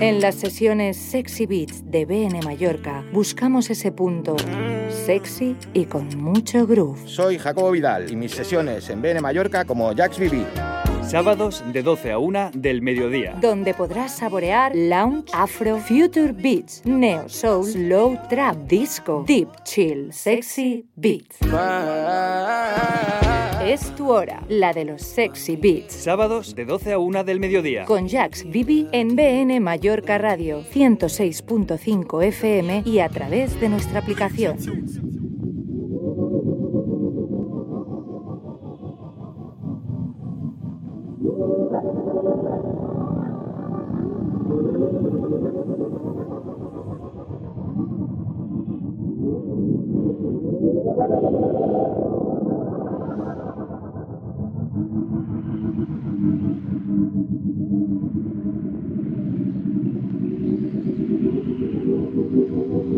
En las sesiones Sexy Beats de BN Mallorca buscamos ese punto sexy y con mucho groove. Soy Jacobo Vidal y mis sesiones en BN Mallorca como Jax Vivi. Sábados de 12 a 1 del mediodía. Donde podrás saborear lounge, afro, future beats, neo soul, slow trap, disco, deep chill, sexy beats. Es tu hora, la de los sexy beats. Sábados de 12 a 1 del mediodía. Con Jax Vivi en BN Mallorca Radio 106.5 FM y a través de nuestra aplicación.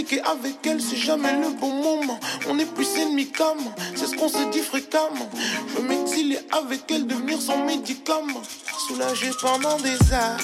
M'expliquer avec elle, c'est jamais le bon moment. On est plus ennemis qu'amants, c'est ce qu'on se dit fréquemment. Je m'exiler avec elle, devenir son médicament. Soulager pendant des heures.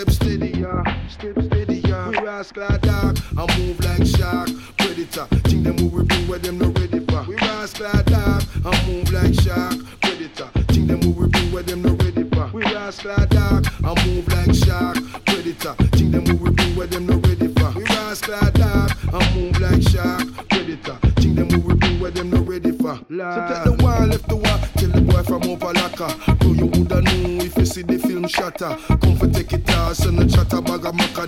step steady, yeah. Step steady, yeah. We rise, rascal dog I move like shark. Predator, think them what we bring where them not ready for. We rise, rascal dog I move like shark. Predator, think them what we bring where them not ready for. We rise, rascal dog I move like shark. Predator, think them what we bring where them not ready for. We rise, rascal dog I move like shark. Predator, think them what we bring where them not ready for. Lord. So take the one, left the one, kill the boy from over locker. Bro, you woulda know if you see the film shatter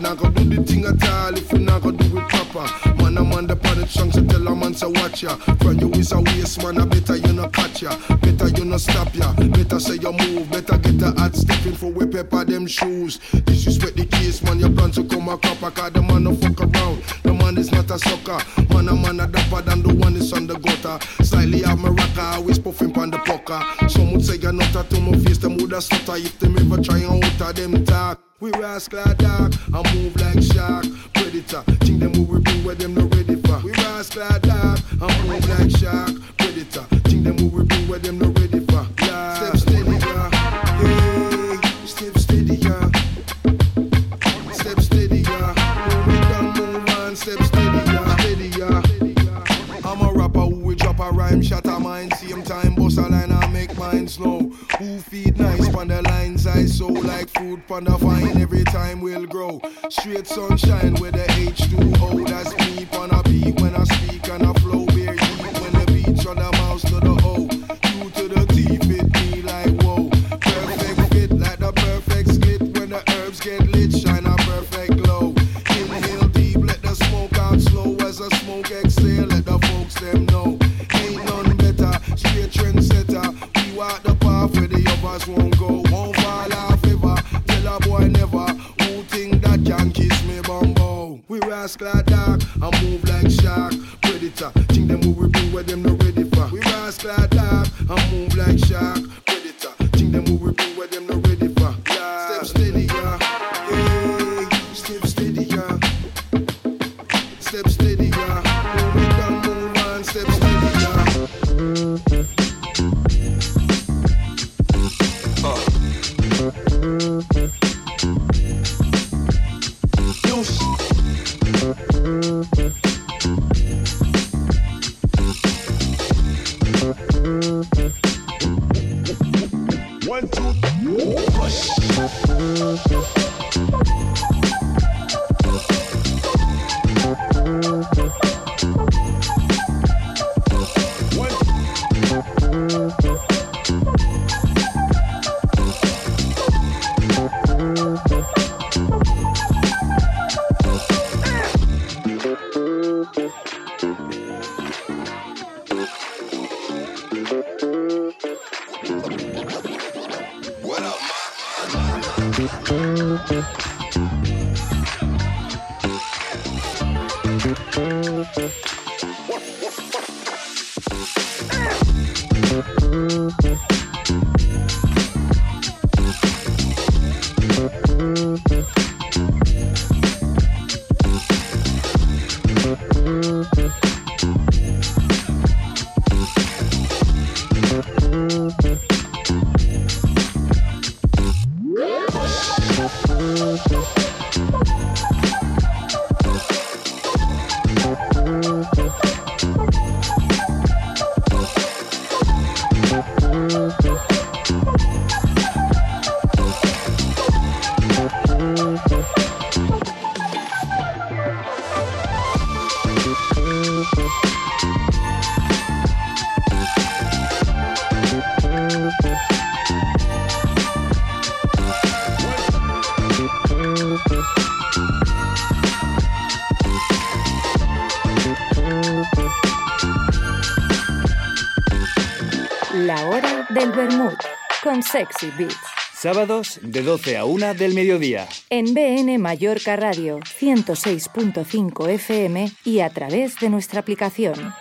not gonna do the thing at all if you not gonna do it proper. Man, I'm on the panic strong, so tell a man to watch ya. When you is a waste, man, I better you not catch ya. Better you not stop ya. Better say you move, better get a hat stepping for we pepper them shoes. This is where the case, man, You plan to come a copper, cause the man no fuck around. The man is not a sucker. Man, a man a dapper than the one is on the gutter. Slightly have a rocker, always puffing pan the pucker. Some would say you're not a to my face, them woulda stutter if them ever try and out them talk. We rascal dark, I move like shark, predator. Think them we will bring where them not ready for. We rascal dark, I move like feed on the lines I sow like food on the vine every time we'll grow. Straight sunshine with the H2O, that's me on a beat when I speak and I flow. Bear heat when the beach on the mouse to the O. U to the T fit me like whoa. Perfect fit like the perfect skit when the herbs get lit, shine a perfect Sexy Beats. Sábados de 12 a 1 del mediodía. En BN Mallorca Radio 106.5 FM y a través de nuestra aplicación.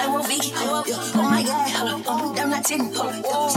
like one week. Oh, oh my god, I'm down that tin. Oh,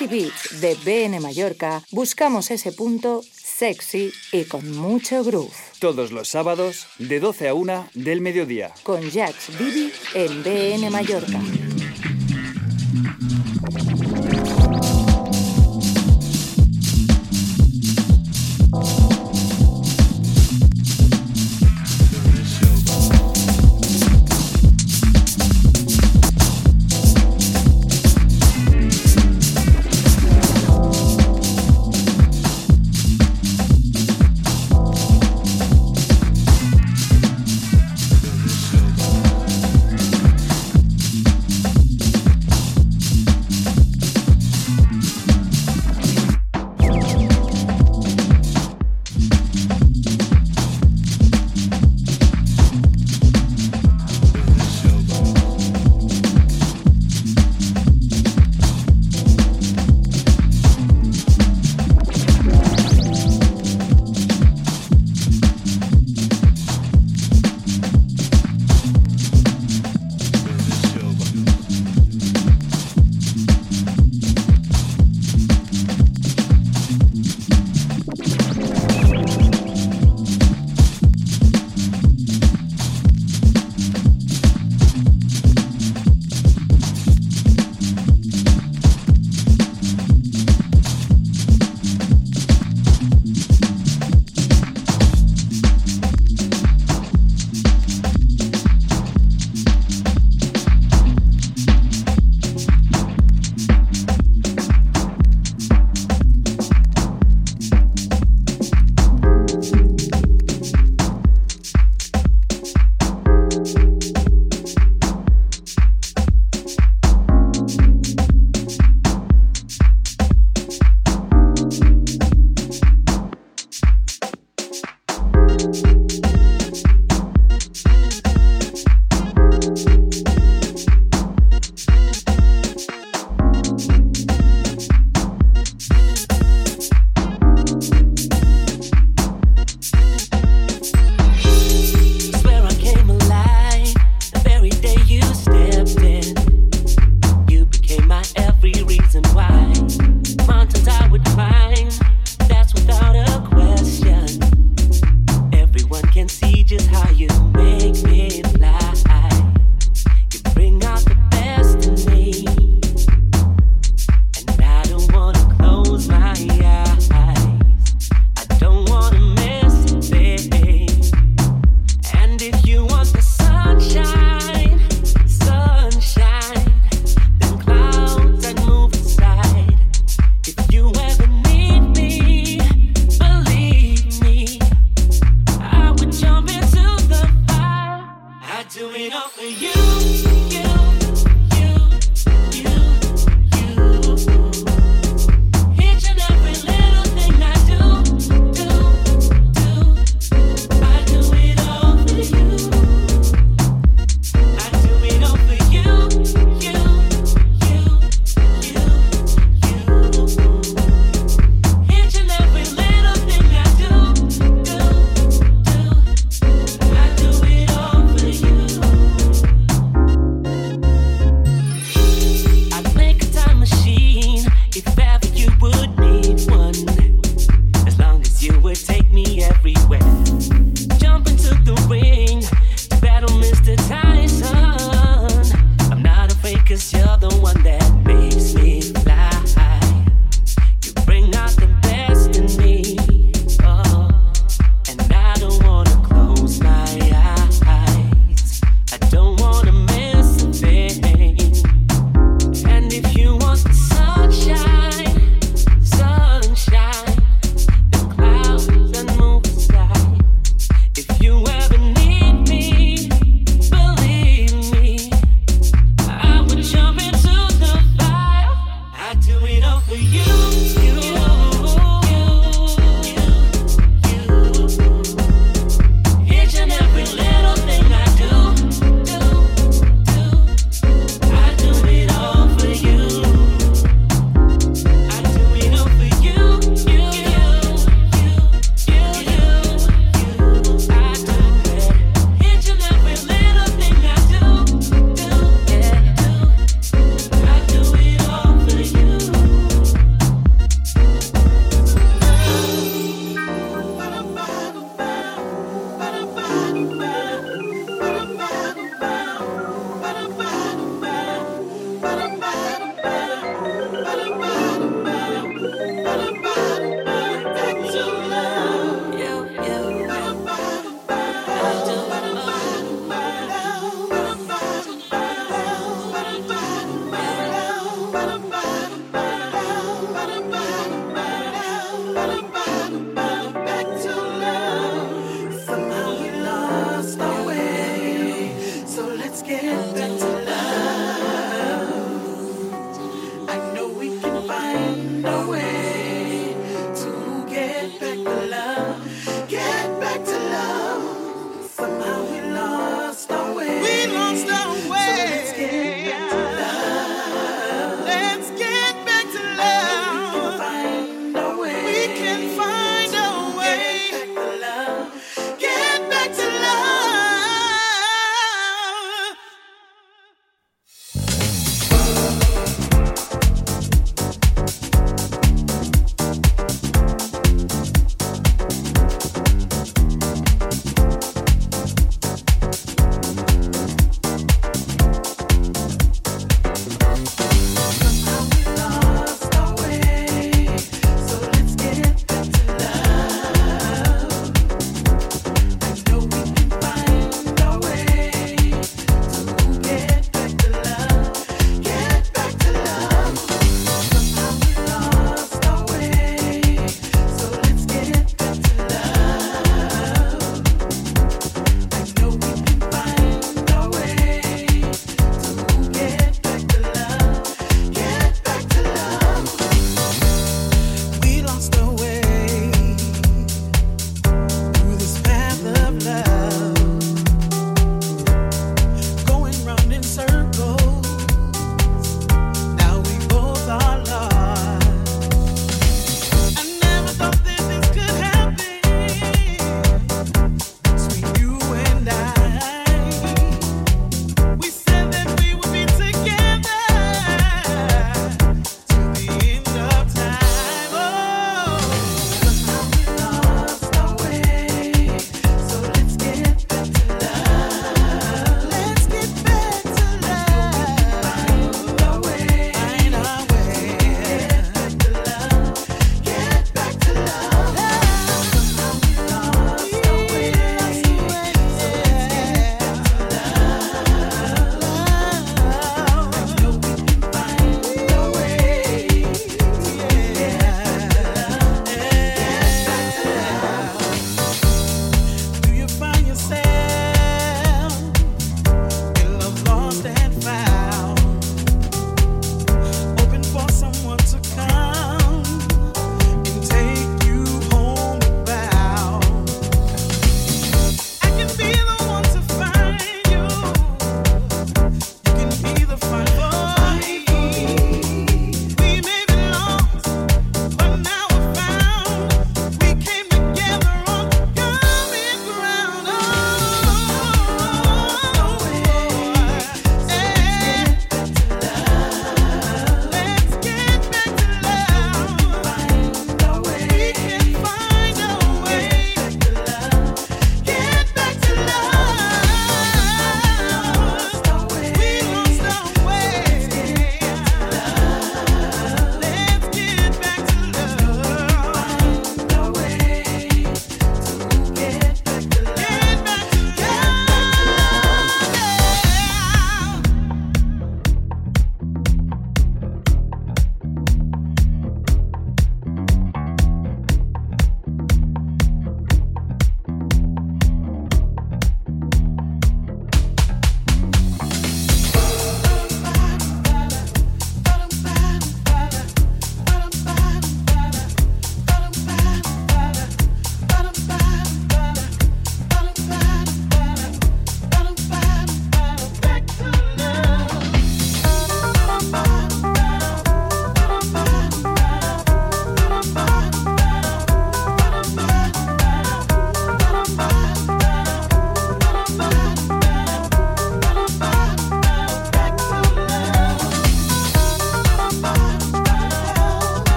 Sexy Beat de BN Mallorca buscamos ese punto sexy y con mucho groove. Todos los sábados de 12 a 1 del mediodía. Con Jax Bibi en BN Mallorca.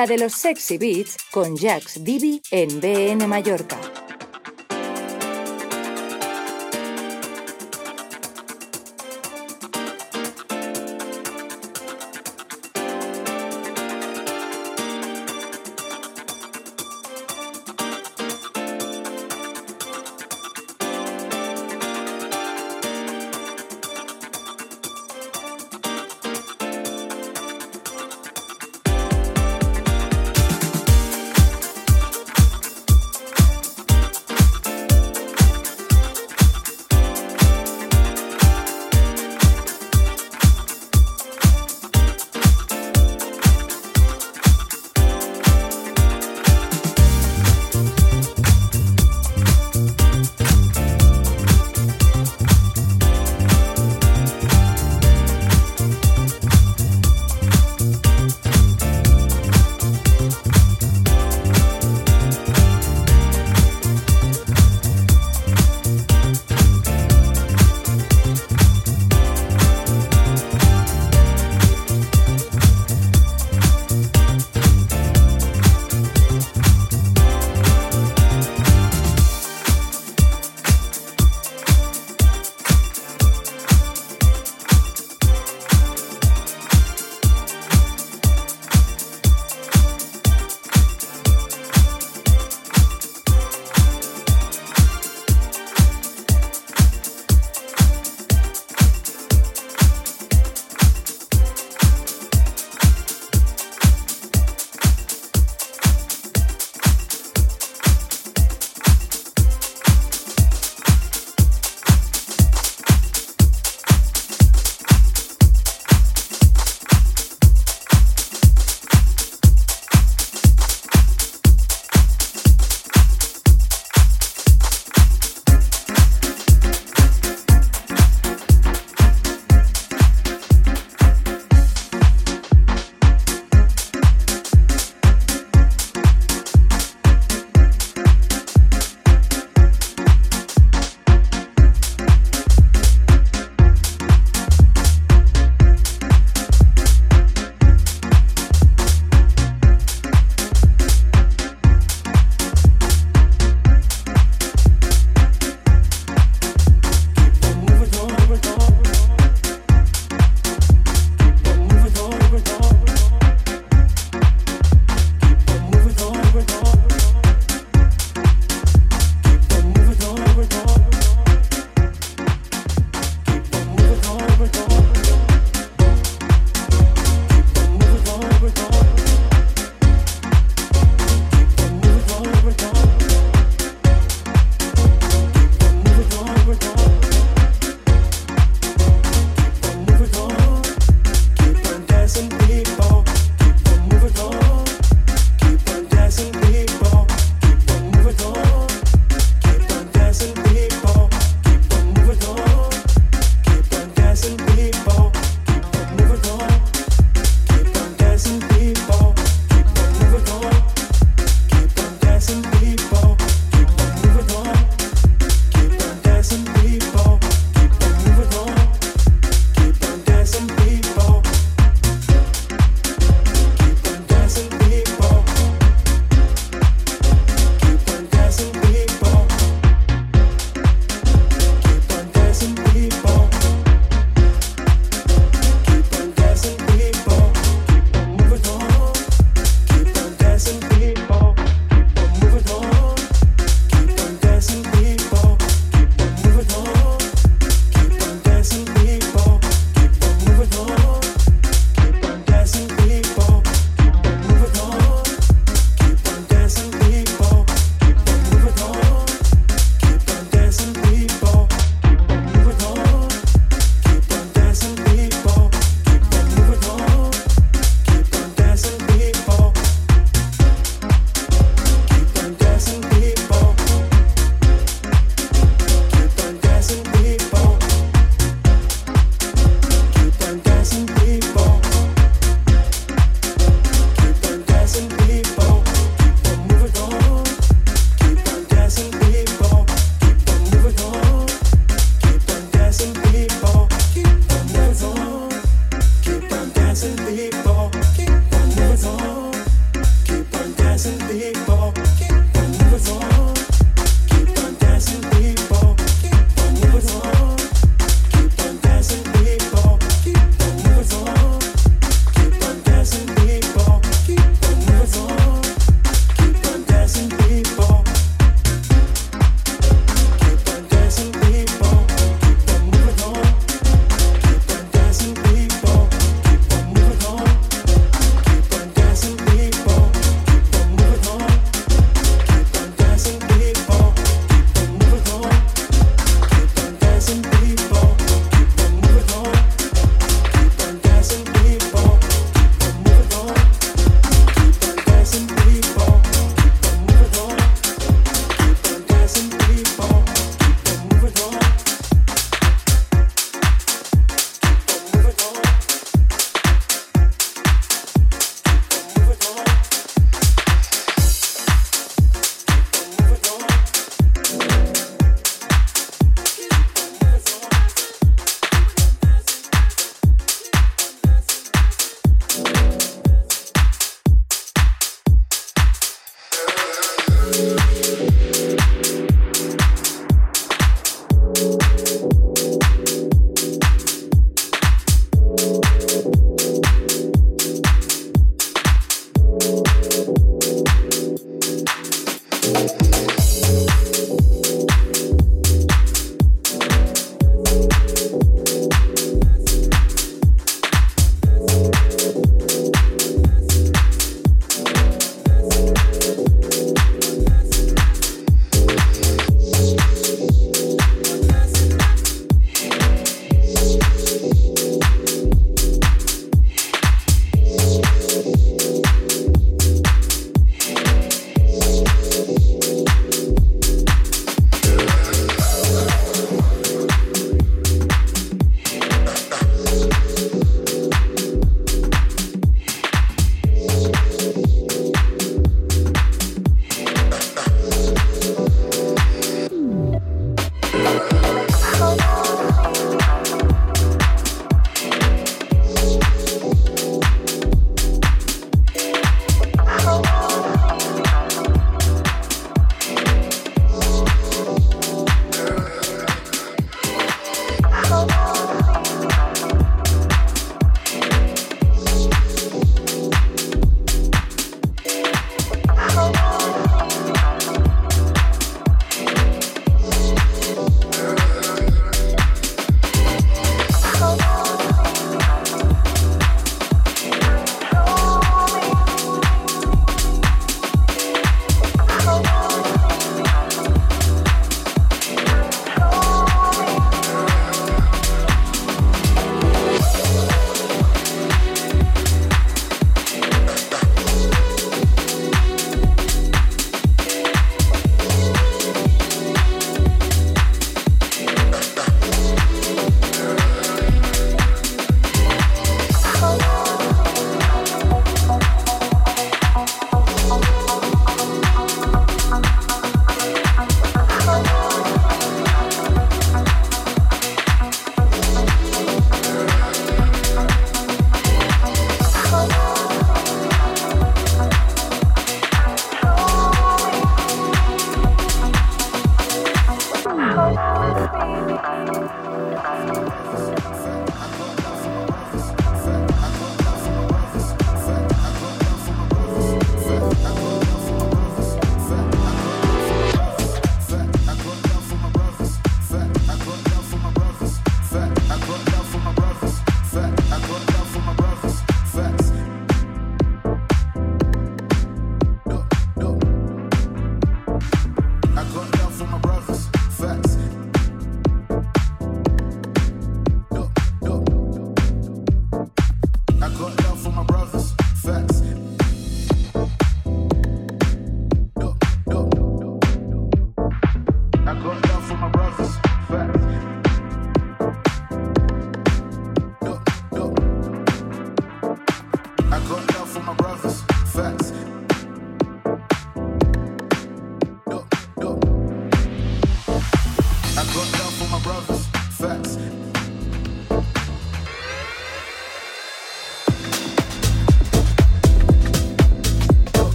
La de los sexy beats con Jax Divi en BN Mallorca.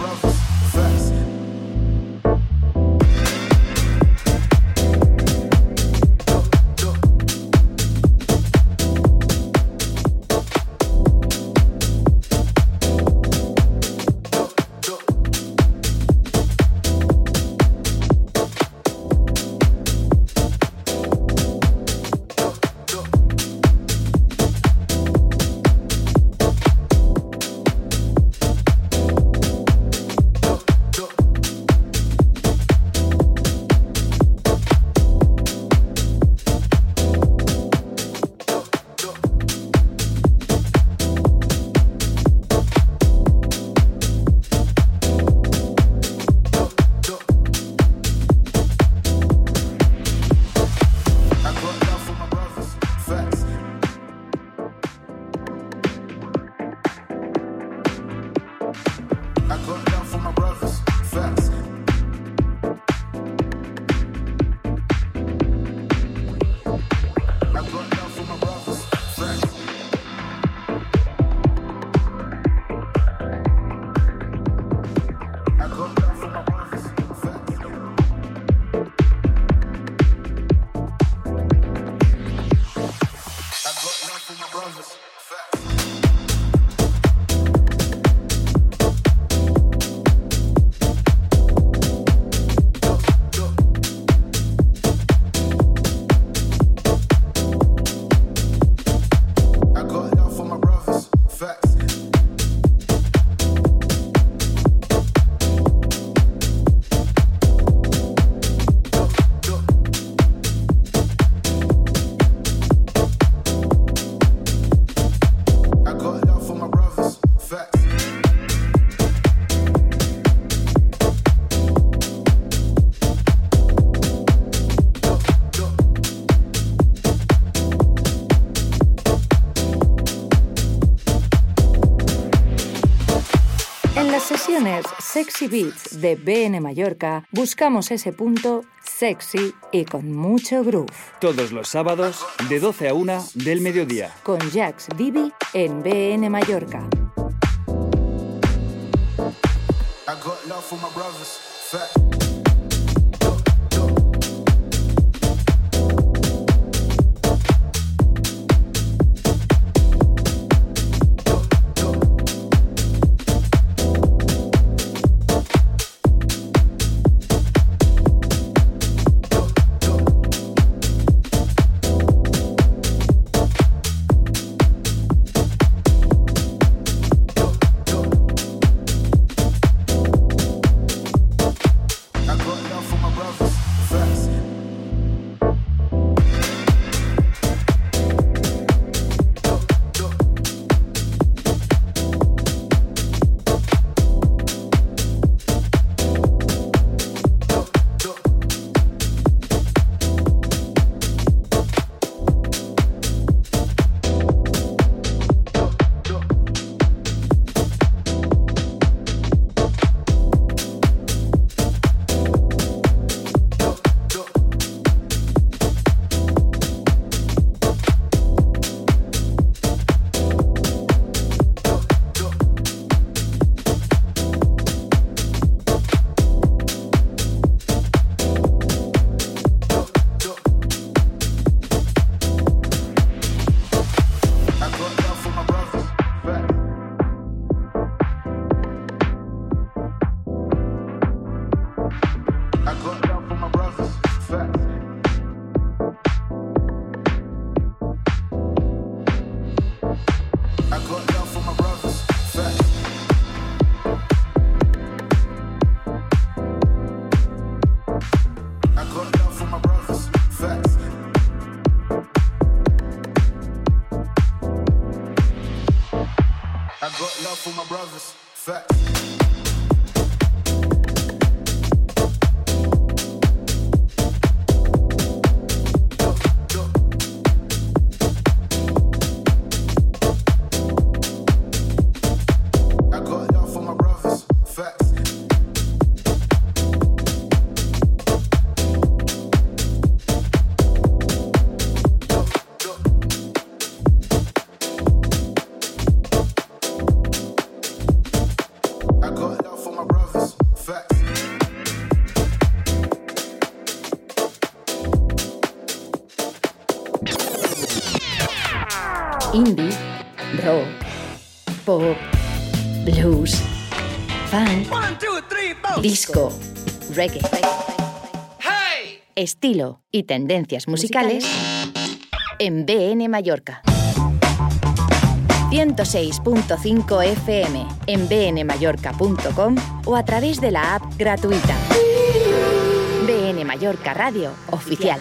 brothers. Sexy Beats de BN Mallorca buscamos ese punto sexy y con mucho groove. Todos los sábados de 12 a 1 del mediodía. Con Jax Divi en BN Mallorca. I got love for my brothers. Fat. Disco, reggae. Estilo y tendencias musicales en BN Mallorca. 106.5 FM en bnmallorca.com o a través de la app gratuita. BN Mallorca Radio Oficial.